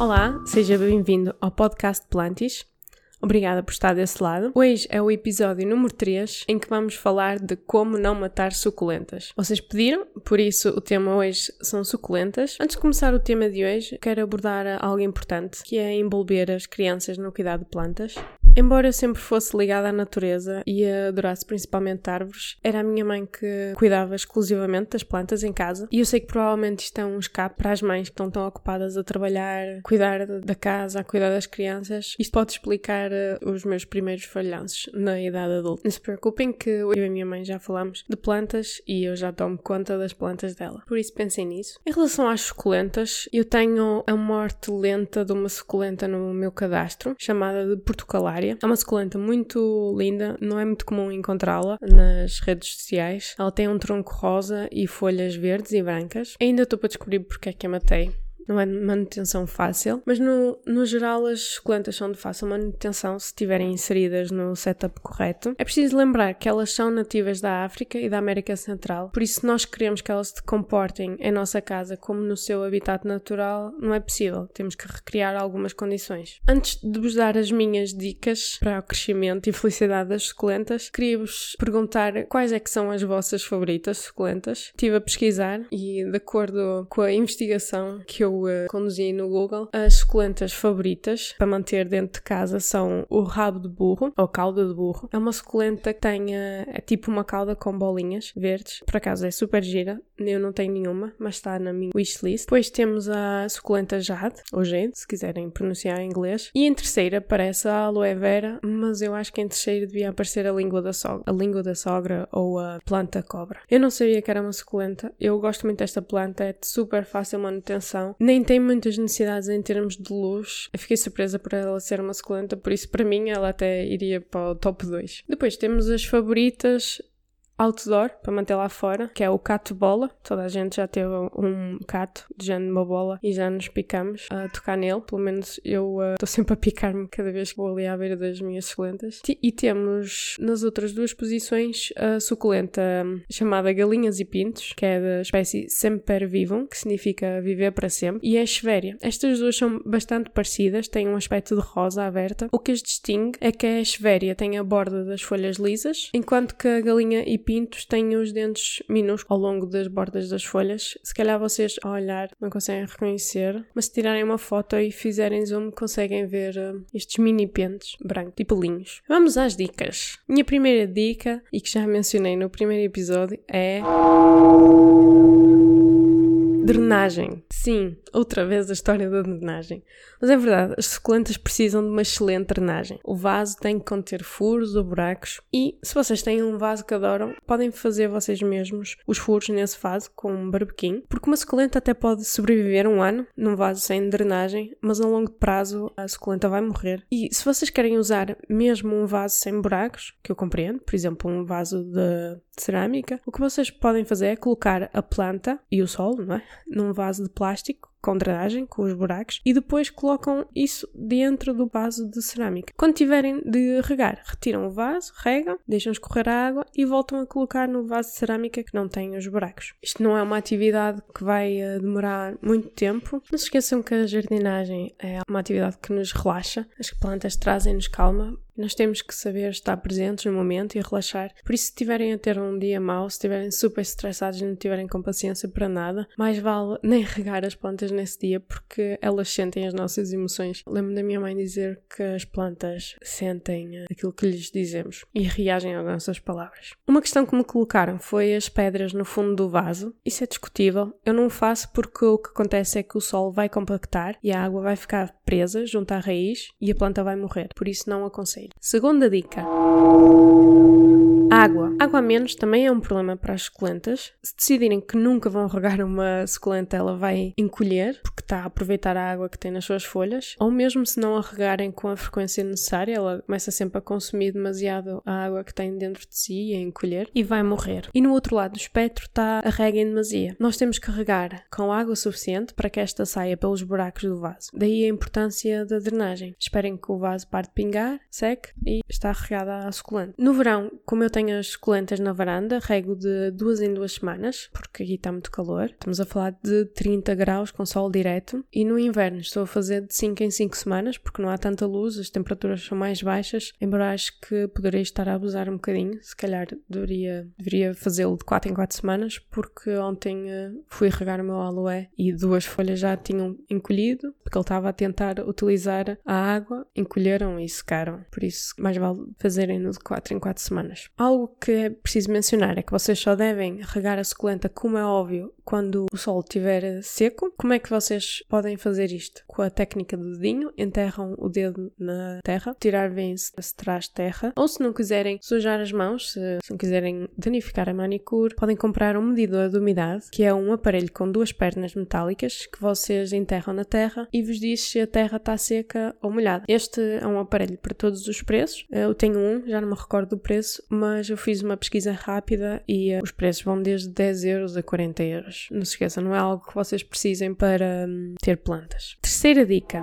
Olá, seja bem-vindo ao podcast Plantis. Obrigada por estar desse lado. Hoje é o episódio número 3 em que vamos falar de como não matar suculentas. Vocês pediram, por isso o tema hoje são suculentas. Antes de começar o tema de hoje, quero abordar algo importante, que é envolver as crianças no cuidado de plantas. Embora eu sempre fosse ligada à natureza e adorasse principalmente árvores, era a minha mãe que cuidava exclusivamente das plantas em casa. E eu sei que provavelmente isto é um escape para as mães que estão tão ocupadas a trabalhar, cuidar da casa, a cuidar das crianças. Isto pode explicar uh, os meus primeiros falhanços na idade adulta. Não se preocupem que eu e a minha mãe já falamos de plantas e eu já tomo conta das plantas dela. Por isso pensem nisso. Em relação às suculentas, eu tenho a morte lenta de uma suculenta no meu cadastro, chamada de portucalária é uma suculenta muito linda, não é muito comum encontrá-la nas redes sociais. Ela tem um tronco rosa e folhas verdes e brancas. Ainda estou para descobrir porque é que a matei não é manutenção fácil, mas no, no geral as suculentas são de fácil manutenção se estiverem inseridas no setup correto. É preciso lembrar que elas são nativas da África e da América Central, por isso se nós queremos que elas se comportem em nossa casa como no seu habitat natural, não é possível, temos que recriar algumas condições. Antes de vos dar as minhas dicas para o crescimento e felicidade das suculentas, queria-vos perguntar quais é que são as vossas favoritas suculentas. Estive a pesquisar e de acordo com a investigação que eu uh, conduzi no Google, as suculentas favoritas para manter dentro de casa são o rabo de burro, ou cauda de burro. É uma suculenta que tem, uh, é tipo uma cauda com bolinhas verdes. Por acaso é super gira, eu não tenho nenhuma, mas está na minha wishlist. Depois temos a suculenta jade, ou jade, se quiserem pronunciar em inglês. E em terceira aparece a aloe vera, mas eu acho que em terceiro devia aparecer a língua da sogra, a língua da sogra ou a planta cobra. Eu não sabia que era uma suculenta. Eu gosto muito desta planta, é de super fácil manutenção nem tem muitas necessidades em termos de luz. Eu fiquei surpresa por ela ser uma suculenta, por isso para mim ela até iria para o top 2. Depois temos as favoritas outdoor para manter lá fora, que é o cato bola. Toda a gente já teve um cato de género uma bola e já nos picamos a tocar nele. Pelo menos eu estou uh, sempre a picar-me cada vez que vou ali à beira das minhas suculentas. E temos nas outras duas posições a suculenta hum, chamada galinhas e pintos, que é da espécie Semper Vivum, que significa viver para sempre, e a Echeveria. Estas duas são bastante parecidas, têm um aspecto de rosa aberta. O que as distingue é que a Echeveria tem a borda das folhas lisas, enquanto que a galinha e têm os dentes minúsculos ao longo das bordas das folhas. Se calhar vocês, ao olhar, não conseguem reconhecer, mas se tirarem uma foto e fizerem zoom, conseguem ver uh, estes mini pentes brancos, tipo linhos. Vamos às dicas. Minha primeira dica, e que já mencionei no primeiro episódio, é. Drenagem. Sim, outra vez a história da drenagem. Mas é verdade, as suculentas precisam de uma excelente drenagem. O vaso tem que conter furos ou buracos e, se vocês têm um vaso que adoram, podem fazer vocês mesmos os furos nesse vaso com um barbequim, porque uma suculenta até pode sobreviver um ano num vaso sem drenagem, mas a longo prazo a suculenta vai morrer. E se vocês querem usar mesmo um vaso sem buracos, que eu compreendo, por exemplo, um vaso de cerâmica, o que vocês podem fazer é colocar a planta e o solo, não é? Num vaso de plástico com drenagem, com os buracos, e depois colocam isso dentro do vaso de cerâmica. Quando tiverem de regar, retiram o vaso, regam, deixam escorrer a água e voltam a colocar no vaso de cerâmica que não tem os buracos. Isto não é uma atividade que vai eh, demorar muito tempo. Não se esqueçam que a jardinagem é uma atividade que nos relaxa, as plantas trazem-nos calma, nós temos que saber estar presentes no momento e relaxar. Por isso, se estiverem a ter um dia mau, se estiverem super estressados e não tiverem com paciência para nada, mais vale nem regar as plantas nesse dia porque elas sentem as nossas emoções. Lembro da minha mãe dizer que as plantas sentem aquilo que lhes dizemos e reagem às nossas palavras. Uma questão que me colocaram foi as pedras no fundo do vaso. Isso é discutível. Eu não faço porque o que acontece é que o sol vai compactar e a água vai ficar presa junto à raiz e a planta vai morrer. Por isso não aconselho. Segunda dica. Água. Água a menos também é um problema para as suculentas. Se decidirem que nunca vão regar uma suculenta, ela vai encolher, porque está a aproveitar a água que tem nas suas folhas. Ou mesmo se não a regarem com a frequência necessária, ela começa sempre a consumir demasiado a água que tem dentro de si e a encolher e vai morrer. E no outro lado do espectro está a rega em demasia. Nós temos que regar com água suficiente para que esta saia pelos buracos do vaso. Daí a importância da drenagem. Esperem que o vaso pare de pingar, seque e está regada à suculenta. No verão, como eu tenho tenho as suculentas na varanda, rego de duas em duas semanas, porque aqui está muito calor. Estamos a falar de 30 graus com sol direto. E no inverno estou a fazer de 5 em 5 semanas, porque não há tanta luz, as temperaturas são mais baixas, embora acho que poderia estar a abusar um bocadinho. Se calhar deveria, deveria fazê-lo de 4 em 4 semanas, porque ontem uh, fui regar o meu aloe e duas folhas já tinham encolhido, porque ele estava a tentar utilizar a água, encolheram e secaram. Por isso, mais vale fazerem-no de 4 em 4 semanas. Algo que é preciso mencionar é que vocês só devem regar a suculenta, como é óbvio, quando o solo estiver seco. Como é que vocês podem fazer isto? Com a técnica do dedinho, enterram o dedo na terra, tirar bem se traz terra, ou se não quiserem sujar as mãos, se, se não quiserem danificar a manicure, podem comprar um medidor de umidade, que é um aparelho com duas pernas metálicas que vocês enterram na terra e vos diz se a terra está seca ou molhada. Este é um aparelho para todos os preços. Eu tenho um, já não me recordo do preço, mas eu fiz uma pesquisa rápida e uh, os preços vão desde 10 euros a 40 euros. Não se esqueçam, não é algo que vocês precisem para um, ter plantas. Terceira dica.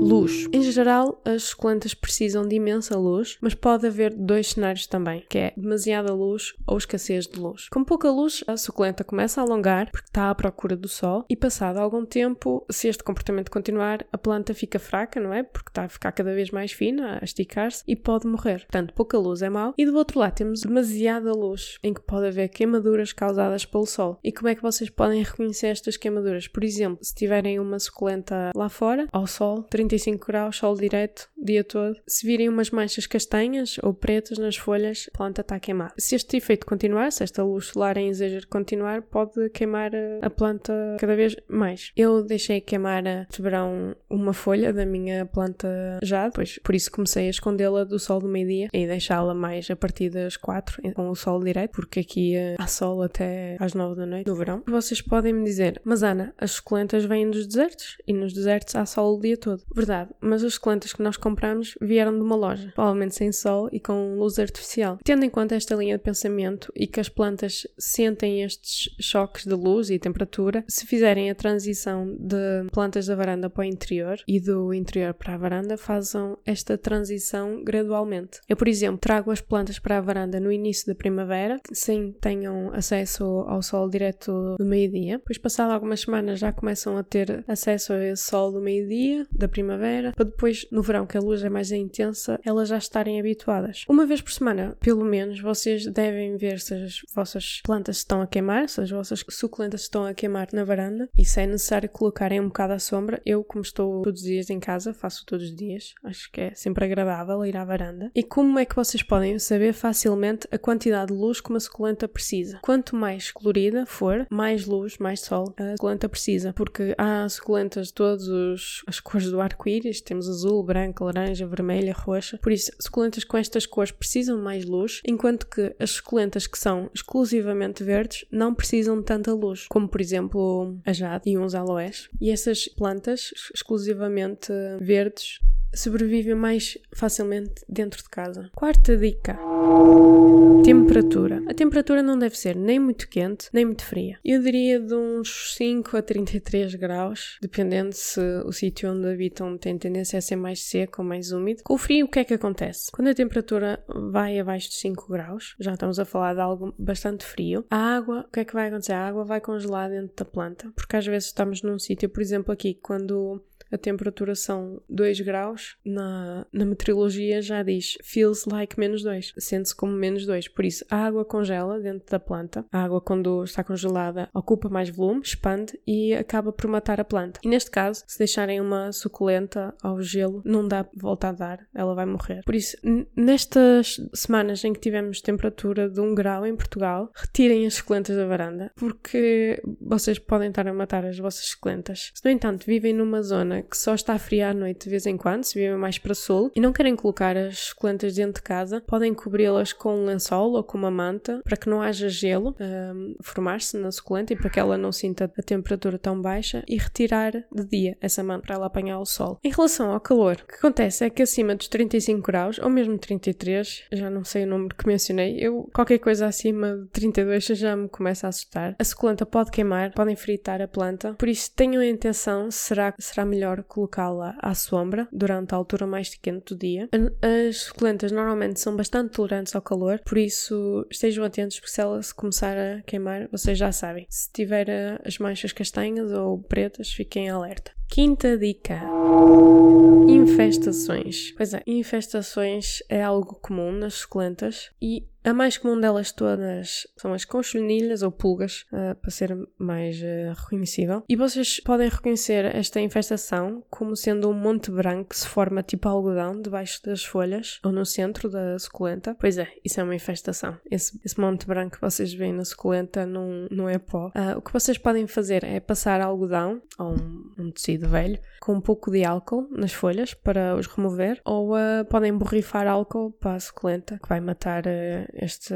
Luz. Em geral, as suculentas precisam de imensa luz, mas pode haver dois cenários também, que é demasiada luz ou escassez de luz. Com pouca luz, a suculenta começa a alongar porque está à procura do sol e passado algum tempo, se este comportamento continuar, a planta fica fraca, não é? Porque está a ficar cada vez mais fina, a esticar-se e pode morrer. Portanto, pouca luz é mau. E do outro lado temos demasiada luz, em que pode haver queimaduras causadas pelo sol. E como é que vocês podem reconhecer estas queimaduras? Por exemplo, se tiverem uma suculenta lá fora, ao sol, 35 graus, sol direto, dia todo, se virem umas manchas castanhas ou pretas nas folhas, a planta está queimada. Se este efeito continuar, se esta luz solar em exagero continuar, pode queimar a planta cada vez mais. Eu deixei queimar de verão uma folha da minha planta já, depois por isso comecei a escondê-la do sol do meio-dia e deixá-la mais a partir das 4 com o sol direto, porque aqui eh, há sol até às 9 da noite no verão. Vocês podem me dizer, mas Ana, as suculentas vêm dos desertos e nos desertos há sol o dia todo. Verdade, mas as suculentas que nós compramos vieram de uma loja, provavelmente sem sol e com luz artificial. Tendo em conta esta linha de pensamento e que as plantas sentem estes choques de luz e temperatura, se fizerem a transição de plantas da varanda para o interior e do interior para a varanda, façam esta transição gradualmente. Eu, por exemplo, trago as plantas para a varanda no início da primavera, sem tenham acesso ao sol direto do meio-dia. Depois, passado algumas semanas, já começam a ter acesso a esse sol do meio-dia, da primavera, para depois, no verão, que a luz é mais intensa, elas já estarem habituadas. Uma vez por semana, pelo menos, vocês devem ver se as vossas plantas estão a queimar, se as vossas suculentas estão a queimar na varanda e se é necessário colocarem um bocado à sombra. Eu, como estou todos os dias em casa, faço todos os dias, acho que é sempre agradável ir à varanda. E como é que vocês podem saber facilmente a quantidade de luz que uma suculenta precisa? Quanto mais colorida for, mais luz, mais sol a suculenta precisa, porque há suculentas de todas as cores do arco-íris, temos azul, branco, laranja, vermelha, roxa. Por isso, suculentas com estas cores precisam mais luz, enquanto que as suculentas que são exclusivamente verdes não precisam de tanta luz, como por exemplo a jade e uns aloés. E essas plantas exclusivamente verdes sobrevivem mais facilmente dentro de casa. Quarta dica: temperatura. A temperatura não deve ser nem muito quente, nem muito fria. Eu diria de uns 5 a 33 graus, dependendo se o sítio onde habitam tem tendência a ser mais seco ou mais úmido. Com o frio, o que é que acontece? Quando a temperatura vai abaixo de 5 graus, já estamos a falar de algo bastante frio, a água, o que é que vai acontecer? A água vai congelar dentro da planta, porque às vezes estamos num sítio, por exemplo, aqui, quando a temperatura são 2 graus, na, na meteorologia já diz feels like menos 2, sente-se como menos 2. Por isso, a água congela dentro da planta. A água, quando está congelada, ocupa mais volume, expande e acaba por matar a planta. E neste caso, se deixarem uma suculenta ao gelo, não dá volta a dar, ela vai morrer. Por isso, nestas semanas em que tivemos temperatura de 1 grau em Portugal, retirem as suculentas da varanda, porque vocês podem estar a matar as vossas suculentas. Se, no entanto, vivem numa zona que só está fria à noite de vez em quando, se vivem mais para sul, e não querem colocar as suculentas dentro de casa, podem cobri-las com um lençol ou com uma manta para que não haja gelo um, formar-se na suculenta e para que ela não sinta a temperatura tão baixa e retirar de dia essa manta para ela apanhar o sol. Em relação ao calor, o que acontece é que acima dos 35 graus, ou mesmo 33, já não sei o número que mencionei, eu qualquer coisa acima de 32 já me começa a assustar. A suculenta pode queimar, podem fritar a planta, por isso tenham a intenção, será, será melhor melhor colocá-la à sombra durante a altura mais quente do dia. As suculentas normalmente são bastante tolerantes ao calor, por isso estejam atentos porque se ela se começar a queimar, vocês já sabem. Se tiver eh, as manchas castanhas ou pretas, fiquem alerta. Quinta dica: infestações. Pois é, infestações é algo comum nas suculentas e a mais comum delas todas são as conchonilhas ou pulgas, uh, para ser mais uh, reconhecível. E vocês podem reconhecer esta infestação como sendo um monte branco que se forma tipo algodão debaixo das folhas ou no centro da suculenta. Pois é, isso é uma infestação. Esse, esse monte branco que vocês veem na suculenta não, não é pó. Uh, o que vocês podem fazer é passar algodão ou um, um, tecido velho com um pouco de álcool nas folhas para os remover ou podem borrifar álcool para a suculenta que vai matar este,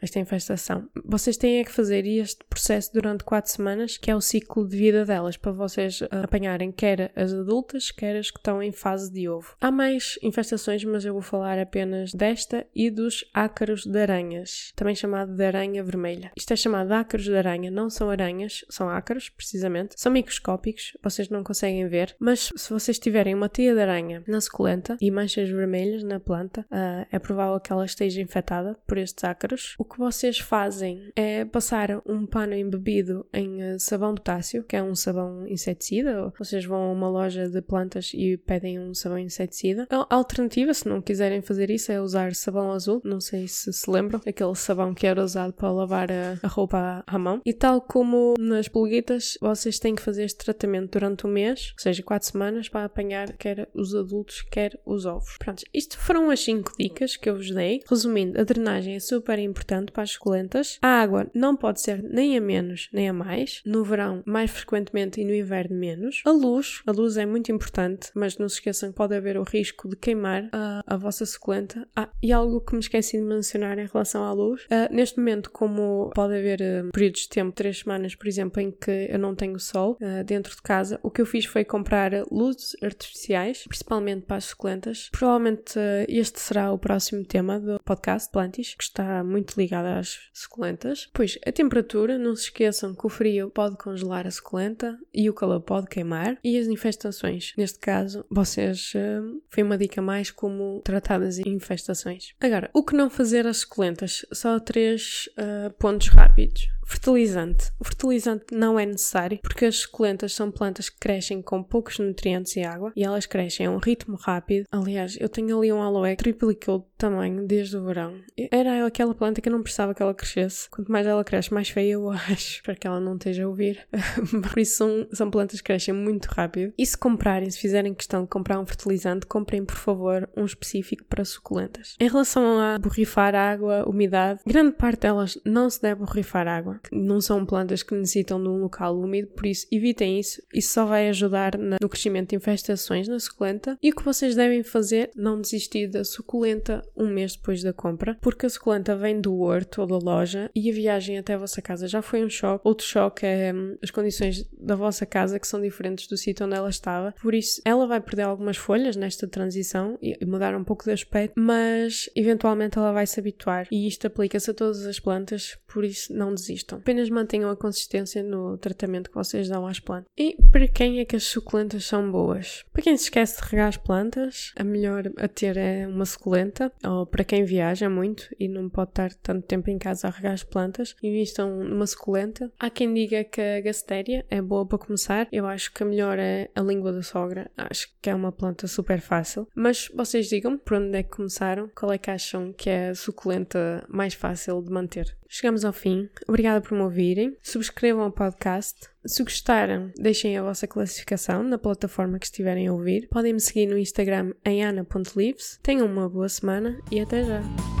esta infestação. Vocês têm é que fazer este processo durante 4 semanas, que é o ciclo de vida delas, para vocês apanharem quer as adultas, quer as que estão em fase de ovo. Há mais infestações, mas eu vou falar apenas desta e dos ácaros de aranhas, também chamado de aranha vermelha. Isto é chamado de ácaros de aranha, não são aranhas, são ácaros, precisamente. São microscópicos, vocês não conseguem ver, mas se vocês tiverem uma teia de aranha na suculenta e manchas vermelhas na planta, uh, é provável que ela esteja infectada por estes ácaros, o que vocês fazem é passar um pano embebido em eh, sabão potássio, que é um sabão inseticida. Vocês vão a uma loja de plantas e pedem um sabão inseticida. A alternativa, se não quiserem fazer isso, é usar sabão azul. Não sei se se lembram, aquele sabão que era usado para lavar a, a roupa à, à mão. E tal como nas pulguitas, vocês têm que fazer este tratamento durante um mês, ou seja, quatro semanas, para apanhar quer os adultos, quer os ovos. Pronto, isto foram as 5 dicas que eu vos dei. Resumindo, a drenagem é super importante para as suculentas. A água não pode ser nem a menos nem a mais. No verão, mais frequentemente e no inverno, menos. A luz, a luz é muito importante, mas não se esqueçam que pode haver o risco de queimar a, a vossa suculenta. Ah, e algo que me esqueci de mencionar em relação à luz. Uh, neste momento, como pode haver uh, períodos de tempo, três semanas, por exemplo, em que eu não tenho sol uh, dentro de casa, o que eu fiz foi comprar luzes artificiais, principalmente para as suculentas. Provavelmente este será o próximo tema do podcast Plantis, que está muito ligada às suculentas. Pois a temperatura, não se esqueçam que o frio pode congelar a suculenta e o calor pode queimar. E as infestações, neste caso, vocês uh, foi uma dica mais como tratar das infestações. Agora, o que não fazer às suculentas? Só três uh, pontos rápidos. Fertilizante. O fertilizante não é necessário porque as suculentas são plantas que crescem com poucos nutrientes e água e elas crescem a um ritmo rápido. Aliás, eu tenho ali um aloe que triplicou de tamanho desde o verão. Era aquela planta que eu não precisava que ela crescesse. Quanto mais ela cresce, mais feia eu acho. Para que ela não esteja a ouvir. Por isso são, são plantas que crescem muito rápido. E se comprarem, se fizerem questão de comprar um fertilizante, comprem por favor um específico para suculentas. Em relação a borrifar água, umidade, grande parte delas não se deve borrifar água não são plantas que necessitam de um local úmido, por isso evitem isso. Isso só vai ajudar no crescimento de infestações na suculenta. E o que vocês devem fazer, não desistir da suculenta um mês depois da compra, porque a suculenta vem do horto ou da loja e a viagem até a vossa casa já foi um choque. Outro choque é hum, as condições da vossa casa que são diferentes do sítio onde ela estava. Por isso, ela vai perder algumas folhas nesta transição e mudar um pouco de aspecto, mas eventualmente ela vai se habituar. E isto aplica-se a todas as plantas, por isso não Apenas mantenham a consistência no tratamento que vocês dão às plantas. E para quem é que as suculentas são boas? Para quem se esquece de regar as plantas, a melhor a ter é uma suculenta. Ou para quem viaja muito e não pode estar tanto tempo em casa a regar as plantas, invistam numa suculenta. Há quem diga que a gastéria é boa para começar. Eu acho que a melhor é a língua da sogra. Acho que é uma planta super fácil. Mas vocês digam por onde é que começaram, qual é que acham que é a suculenta mais fácil de manter. Chegamos ao fim. Obrigada por me ouvirem. Subscrevam o podcast. Se gostaram, deixem a vossa classificação na plataforma que estiverem a ouvir. Podem me seguir no Instagram em ana.lives. Tenham uma boa semana e até já!